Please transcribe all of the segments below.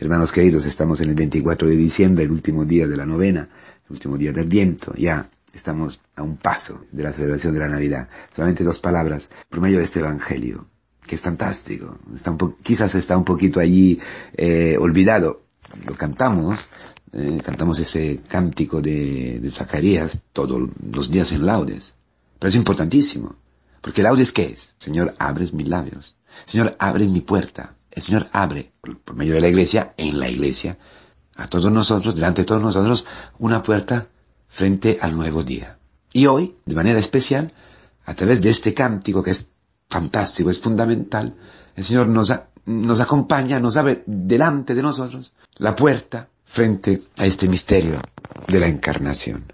Hermanos queridos, estamos en el 24 de diciembre, el último día de la novena, el último día del viento, ya estamos a un paso de la celebración de la Navidad. Solamente dos palabras por medio de este Evangelio, que es fantástico. Quizás está un poquito allí eh, olvidado. Lo cantamos, eh, cantamos ese cántico de, de Zacarías todos los días en laudes. Pero es importantísimo. Porque laudes qué es? Señor, abres mis labios. Señor, abre mi puerta. El Señor abre, por medio de la iglesia, en la iglesia, a todos nosotros, delante de todos nosotros, una puerta frente al nuevo día. Y hoy, de manera especial, a través de este cántico que es fantástico, es fundamental, el Señor nos, nos acompaña, nos abre delante de nosotros la puerta frente a este misterio de la encarnación,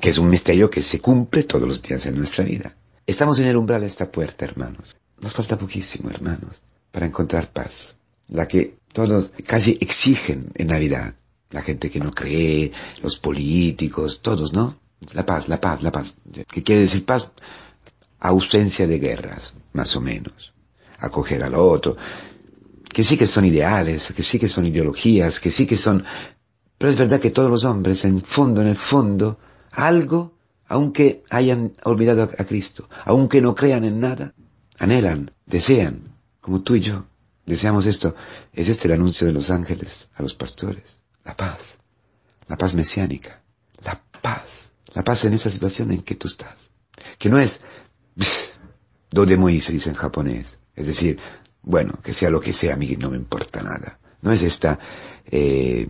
que es un misterio que se cumple todos los días en nuestra vida. Estamos en el umbral de esta puerta, hermanos. Nos falta poquísimo, hermanos para encontrar paz, la que todos casi exigen en Navidad, la gente que no cree, los políticos, todos, ¿no? La paz, la paz, la paz. ¿Qué quiere decir paz? Ausencia de guerras, más o menos. Acoger al otro. Que sí que son ideales, que sí que son ideologías, que sí que son... Pero es verdad que todos los hombres, en fondo, en el fondo, algo, aunque hayan olvidado a Cristo, aunque no crean en nada, anhelan, desean como tú y yo, deseamos esto. Es este el anuncio de los ángeles a los pastores. La paz. La paz mesiánica. La paz. La paz en esa situación en que tú estás. Que no es do de se dice en japonés. Es decir, bueno, que sea lo que sea, a mí no me importa nada. No es esta eh,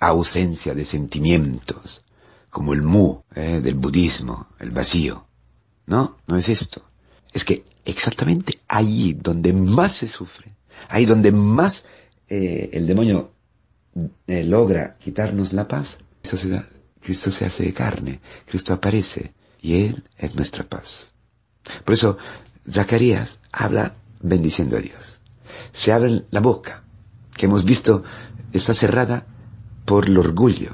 ausencia de sentimientos, como el mu eh, del budismo, el vacío. No, no es esto. Es que exactamente allí donde más se sufre, ahí donde más eh, el demonio eh, logra quitarnos la paz, Cristo se hace de carne, Cristo aparece y Él es nuestra paz. Por eso Zacarías habla bendiciendo a Dios. Se abre la boca, que hemos visto está cerrada por el orgullo,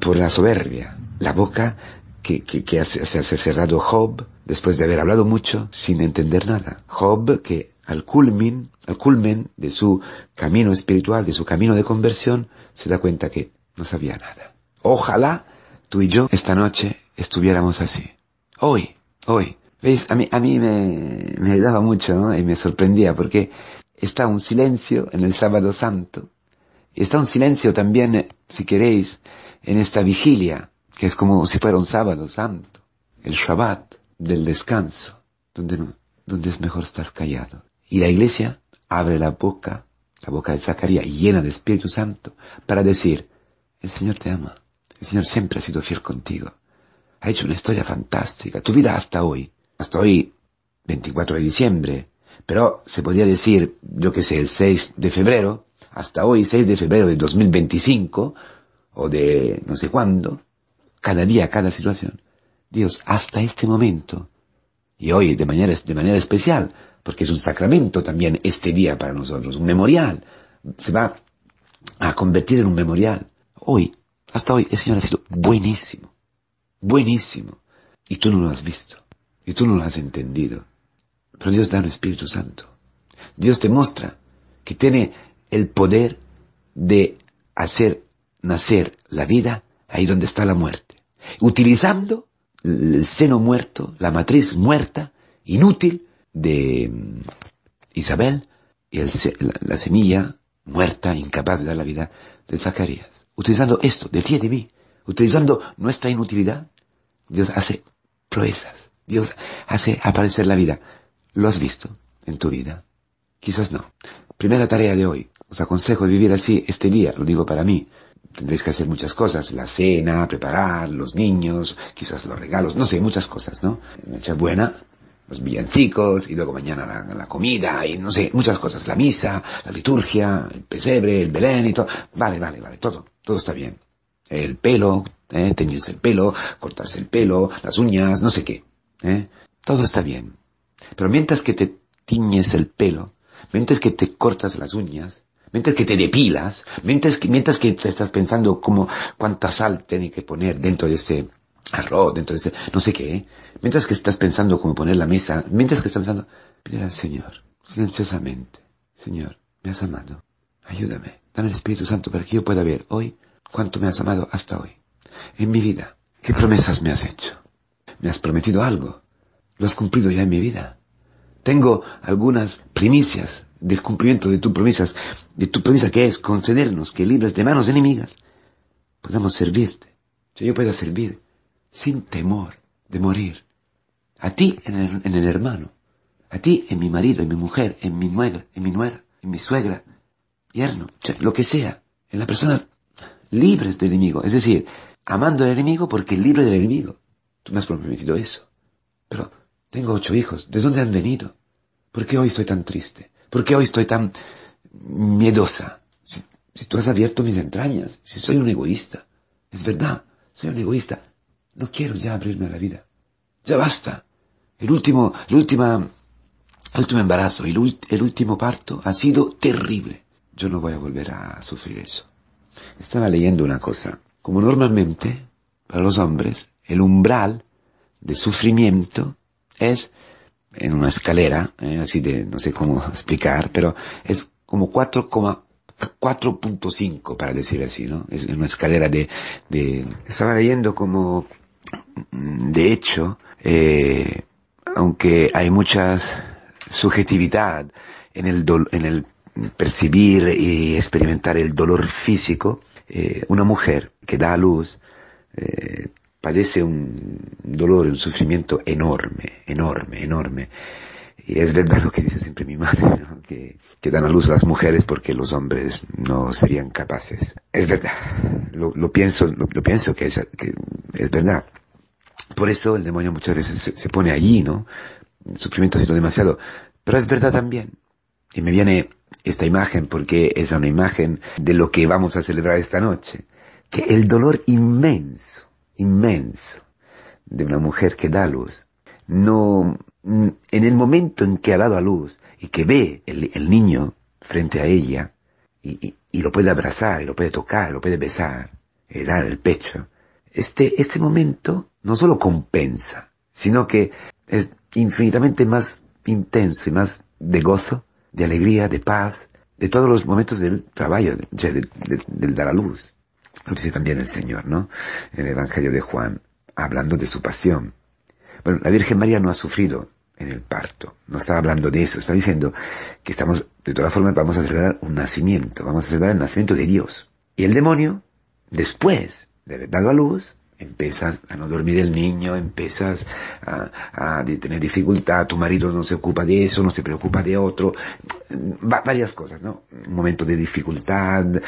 por la soberbia. La boca que, que, se ha cerrado Job después de haber hablado mucho sin entender nada. Job que al culmin, al culmen de su camino espiritual, de su camino de conversión, se da cuenta que no sabía nada. Ojalá tú y yo esta noche estuviéramos así. Hoy, hoy. ¿Veis? A mí, a mí me, me ayudaba mucho, ¿no? Y me sorprendía porque está un silencio en el sábado santo. Y está un silencio también, si queréis, en esta vigilia que es como si fuera un sábado santo, el Shabbat del descanso, donde, donde es mejor estar callado. Y la iglesia abre la boca, la boca de Zacarías, llena de Espíritu Santo, para decir, el Señor te ama, el Señor siempre ha sido fiel contigo, ha hecho una historia fantástica, tu vida hasta hoy, hasta hoy, 24 de diciembre, pero se podría decir, yo que sé, el 6 de febrero, hasta hoy, 6 de febrero de 2025, o de no sé cuándo, cada día, cada situación. Dios, hasta este momento, y hoy de manera, de manera especial, porque es un sacramento también este día para nosotros, un memorial, se va a convertir en un memorial. Hoy, hasta hoy, el Señor ha sido buenísimo, buenísimo, y tú no lo has visto, y tú no lo has entendido. Pero Dios da un Espíritu Santo. Dios te muestra que tiene el poder de hacer nacer la vida ahí donde está la muerte, utilizando el seno muerto, la matriz muerta, inútil de mm, Isabel y la, semilla muerta, incapaz de dar la vida de Zacarías. Utilizando esto, de ti y de mí, utilizando nuestra inutilidad, Dios hace proezas, Dios hace aparecer la vida. ¿Lo has visto en tu vida? Quizás no. Primera tarea de hoy. Os aconsejo vivir así este día, lo digo para mí tendréis que hacer muchas cosas, la cena, preparar, los niños, quizás los regalos, no sé, muchas cosas, ¿no? buena, los villancicos, y luego mañana la, comida, y no sé, muchas cosas, la misa, la liturgia, el pesebre, el belén y todo. Vale, vale, vale, todo, todo está bien. El pelo, ¿eh? teñirse el pelo, cortarse el pelo, las uñas, no sé qué, ¿eh? Todo está bien. Pero mientras que te tiñes el pelo, mientras que te cortas las uñas, mientras que te depilas, mientras que, mientras que te estás pensando cómo, cuánta sal tiene que poner dentro de ese arroz, dentro de ese, no sé qué, mientras que estás pensando cómo poner la mesa, mientras que estás pensando, pídele al Señor, silenciosamente, Señor, me has amado, Ayúdame, dame el Espíritu Santo para que yo pueda ver hoy cuánto me has amado hasta hoy. En mi vida, ¿qué promesas me has hecho? ¿Me has prometido algo? ¿Lo has cumplido ya en mi vida? Tengo algunas primicias del cumplimiento de tus promesas, de tu promesa que es concedernos que libres de manos enemigas podamos servirte, que yo pueda servir sin temor de morir. A ti en el, hermano, a ti en mi marido, en mi mujer, en mi nuera, en mi nuera, en mi suegra, yerno, lo que sea, en la persona libres del enemigo, es decir, amando al enemigo porque libre del enemigo. Tú me has prometido eso. Pero tengo ocho hijos, ¿de dónde han venido? ¿Por qué hoy estoy tan triste? ¿Por qué hoy estoy tan miedosa? Si, tú has abierto mis entrañas, si soy un egoísta, es verdad, soy un egoísta, no quiero ya abrirme a la vida. Ya basta. El último, el última, el último embarazo, el, el último parto ha sido terrible. Yo no voy a volver a sufrir eso. Estaba leyendo una cosa. Como normalmente, para los hombres, el umbral de sufrimiento es en una escalera, eh, así de, no sé cómo explicar, pero es como 4,5 para decir así, ¿no? Es una escalera de, de, estaba leyendo como, de hecho, eh, aunque hay mucha subjetividad en el, en el percibir y experimentar el dolor físico, eh, una mujer que da a luz eh, padece un dolor, un sufrimiento enorme, enorme, enorme. Y es verdad lo que dice siempre mi madre, ¿no? que, que, dan a luz las mujeres porque los hombres no serían capaces. Es verdad, lo, lo pienso, lo, lo, pienso que es, que es verdad. Por eso el demonio muchas veces se, se pone allí, ¿no? El sufrimiento ha sido demasiado. Pero es verdad también. Y me viene esta imagen porque es una imagen de lo que vamos a celebrar esta noche. Que el dolor inmenso, inmenso de una mujer que da luz, no, en el momento en que ha dado a luz y que ve el, niño frente a ella y, lo puede abrazar, y lo puede tocar, lo puede besar, y dar el pecho, este, este momento no solo compensa, sino que es infinitamente más intenso y más de gozo de alegría, de paz, de todos los momentos del trabajo, del de, de, dar a luz. Lo dice también el Señor, ¿no? En el Evangelio de Juan, hablando de su pasión. Bueno, la Virgen María no ha sufrido en el parto. No está hablando de eso. Está diciendo que estamos, de todas formas, vamos a celebrar un nacimiento. Vamos a celebrar el nacimiento de Dios. Y el demonio, después de haber dado a luz, empiezas a no dormir el niño, empiezas a, tener dificultad, tu marido no se ocupa de eso, no se preocupa de otro, Va, varias cosas, ¿no? Un momento de dificultad, eh,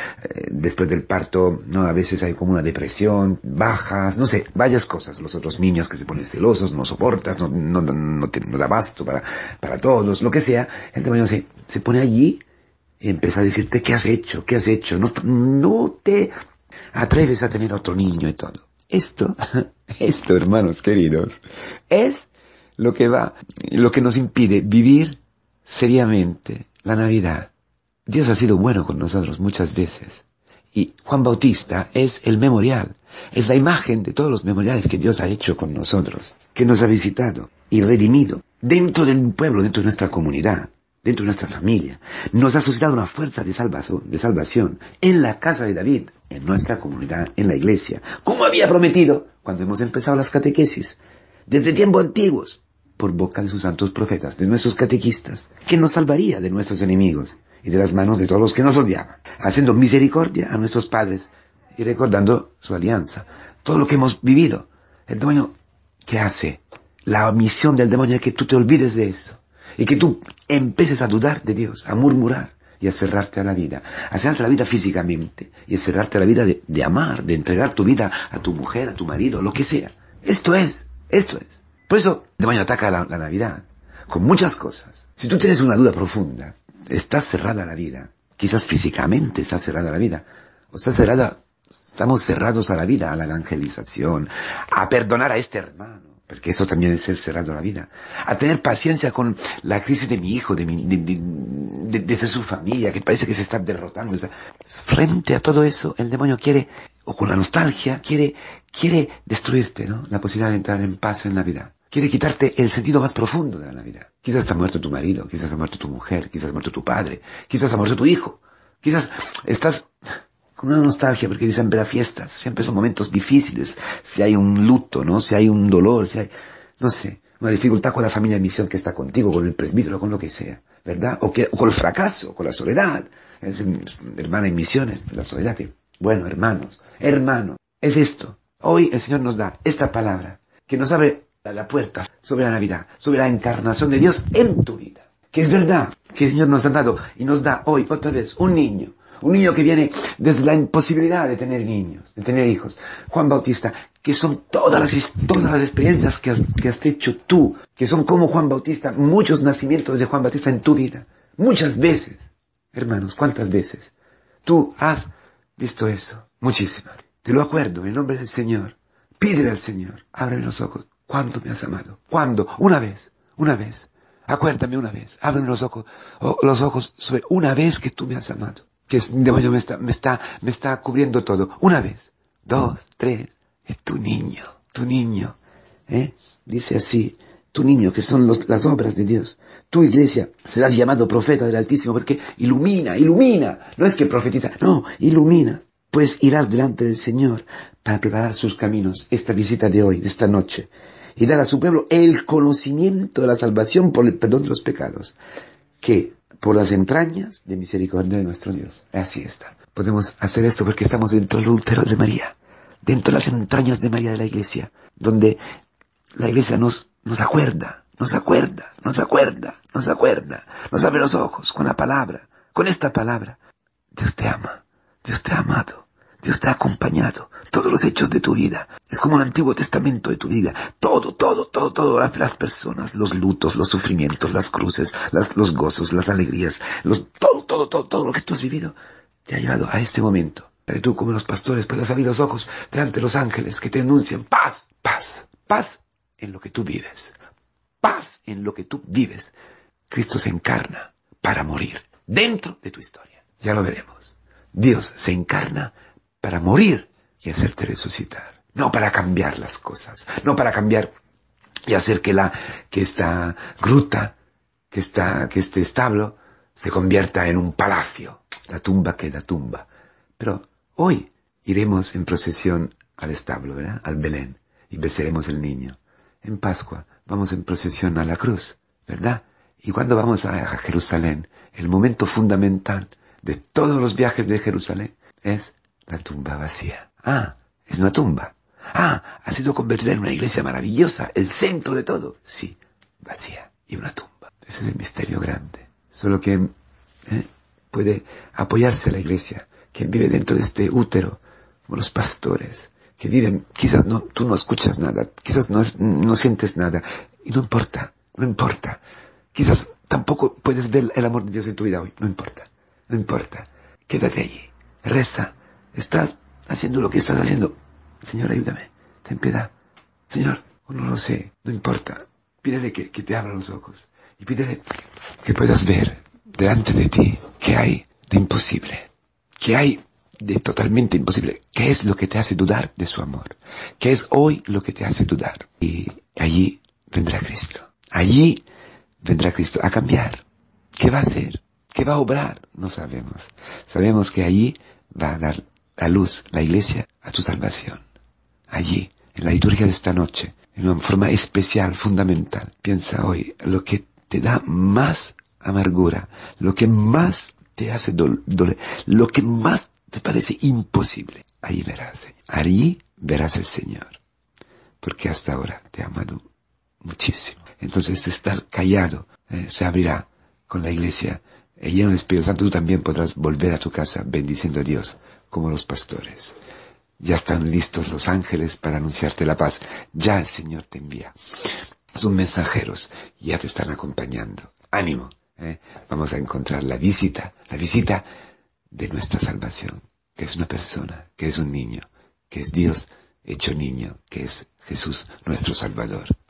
después del parto, ¿no? A veces hay como una depresión, bajas, no sé, varias cosas. Los otros niños que se ponen celosos, no soportas, no, no, no, no, te, no basto para, para todos, lo que sea. El demonio se, se pone allí y empieza a decirte, ¿qué has hecho? ¿Qué has hecho? No, no te atreves a tener otro niño y todo. Esto, esto, hermanos queridos, es lo que va, lo que nos impide vivir seriamente la Navidad. Dios ha sido bueno con nosotros muchas veces. Y Juan Bautista es el memorial, es la imagen de todos los memoriales que Dios ha hecho con nosotros, que nos ha visitado y redimido dentro del pueblo, dentro de nuestra comunidad, dentro de nuestra familia. Nos ha suscitado una fuerza de salvación, de salvación en la casa de David, en nuestra comunidad, en la iglesia, como había prometido cuando hemos empezado las catequesis, desde tiempos antiguos, por boca de sus santos profetas, de nuestros catequistas, que nos salvaría de nuestros enemigos y de las manos de todos los que nos odiaban, haciendo misericordia a nuestros padres y recordando su alianza, todo lo que hemos vivido. El demonio, ¿qué hace? La misión del demonio es que tú te olvides de eso y que tú empieces a dudar de Dios, a murmurar y a cerrarte a la vida, a cerrarte a la vida físicamente y a cerrarte a la vida de, de amar, de entregar tu vida a tu mujer, a tu marido, lo que sea. Esto es, esto es. Por eso el demonio ataca la, la, Navidad con muchas cosas. Si tú tienes una duda profunda, estás cerrada a la vida. Quizás físicamente estás cerrada a la vida. O estás cerrada, estamos cerrados a la vida, a la evangelización, a perdonar a este hermano. Porque eso también es ser la vida. A tener paciencia con la crisis de mi hijo, de, mi, de, de, de, su familia, que parece que se está derrotando. Frente a todo eso, el demonio quiere, o con la nostalgia, quiere, quiere destruirte, ¿no? La posibilidad de entrar en paz en la vida. Quiere quitarte el sentido más profundo de la Navidad. Quizás ha muerto tu marido, quizás ha muerto tu mujer, quizás ha muerto tu padre, quizás ha muerto tu hijo, Quizás estás con una nostalgia porque dicen ver fiestas, siempre son momentos difíciles, si hay un luto, ¿no? Si hay un dolor, si hay, no sé, una dificultad con la familia de misión que está contigo, con el presbítero, con lo que sea, ¿verdad? O, que, con el fracaso, con la soledad. Es, hermana en misiones, la soledad. bueno, hermanos, hermano, es esto. Hoy el Señor nos da esta palabra que nos abre la puerta sobre la Navidad, sobre la encarnación de Dios en tu vida. Que es verdad que el Señor nos ha dado y nos da hoy otra vez un niño, un niño que viene desde la imposibilidad de tener niños, de tener hijos. Juan Bautista, que son todas las, todas las experiencias que has, has hecho tú, que son como Juan Bautista, muchos nacimientos de Juan Bautista en tu vida. Muchas veces. Hermanos, ¿cuántas veces? Tú has visto eso. Muchísimas. Te lo acuerdo, en nombre del Señor. Pídele al Señor, ábreme los ojos. ¿Cuándo me has amado? ¿Cuándo? Una vez, una vez. Acuérdame una vez. Ábreme los ojos, los ojos sobre una vez que tú me has amado que demonio me está, me está, me está cubriendo todo. Una vez, dos, tres, es tu niño, tu niño. ¿eh? Dice así, tu niño, que son las obras de Dios. Tu iglesia serás llamado profeta del Altísimo porque ilumina, ilumina. No es que profetiza, no, ilumina. Pues irás delante del Señor para preparar sus caminos, esta visita de hoy, de esta noche, y dar a su pueblo el conocimiento de la salvación por el perdón de los pecados, que por las entrañas de misericordia de nuestro Dios. Así está. Podemos hacer esto porque estamos dentro del útero de María, dentro de las entrañas de María de la iglesia, donde la iglesia nos, nos acuerda, nos acuerda, nos acuerda, nos acuerda, nos abre los ojos con la palabra, con esta palabra. Dios te ama, Dios te ha amado. Dios te acompañado. Todos los hechos de tu vida. Es como el Antiguo Testamento de tu vida. Todo, todo, todo, todo. Las personas, los lutos, los sufrimientos, las cruces, los gozos, las alegrías, todo, todo, todo, todo lo que tú has vivido te ha llevado a este momento. Que tú, como los pastores, puedas abrir los ojos delante de los ángeles que te anuncian paz, paz, paz en lo que tú vives. Paz en lo que tú vives. Cristo se encarna para morir dentro de tu historia. Ya lo veremos. Dios se encarna para morir y hacerte resucitar. No para cambiar las cosas, no para cambiar y hacer que la, que esta gruta, que esta, que este establo se convierta en un palacio. La tumba queda tumba. Pero hoy iremos en procesión al establo, ¿verdad? Al Belén y besaremos el niño. En Pascua vamos en procesión a la cruz, ¿verdad? Y cuando vamos a Jerusalén, el momento fundamental de todos los viajes de Jerusalén es la tumba vacía. Ah, es una tumba. Ah, ha sido convertida en una iglesia maravillosa, el centro de todo. Sí, vacía y una tumba. Ese es el misterio grande. Solo que eh, puede apoyarse la iglesia, quien vive dentro de este útero, como los pastores, que viven, quizás no, tú no escuchas nada, quizás no, no sientes nada, y no importa, no importa. Quizás tampoco puedes ver el amor de Dios en tu vida hoy, no importa, no importa. Quédate allí, reza, Estás haciendo lo que estás haciendo. Señor, ayúdame. Ten piedad. Señor, no lo sé. No importa. Pídele que, te abra los ojos. Y pídele que puedas ver delante de ti qué hay de imposible. ¿Qué hay de totalmente imposible? ¿Qué es lo que te hace dudar de su amor? ¿Qué es hoy lo que te hace dudar? Y allí vendrá Cristo. Allí vendrá Cristo a cambiar. ¿Qué va a hacer? ¿Qué va a obrar? No sabemos. Sabemos que allí va a dar la luz, la iglesia, a tu salvación. Allí, en la liturgia de esta noche, en una forma especial, fundamental, piensa hoy lo que te da más amargura, lo que más te hace doler, lo que más te parece imposible. Allí verás, allí verás el Señor, porque hasta ahora te ha amado muchísimo. Entonces estar callado eh, se abrirá con la iglesia y lleno del Espíritu Santo tú también podrás volver a tu casa bendiciendo a Dios como los pastores. Ya están listos los ángeles para anunciarte la paz. Ya el Señor te envía. Son mensajeros, ya te están acompañando. Ánimo, ¿eh? vamos a encontrar la visita, la visita de nuestra salvación, que es una persona, que es un niño, que es Dios hecho niño, que es Jesús nuestro Salvador.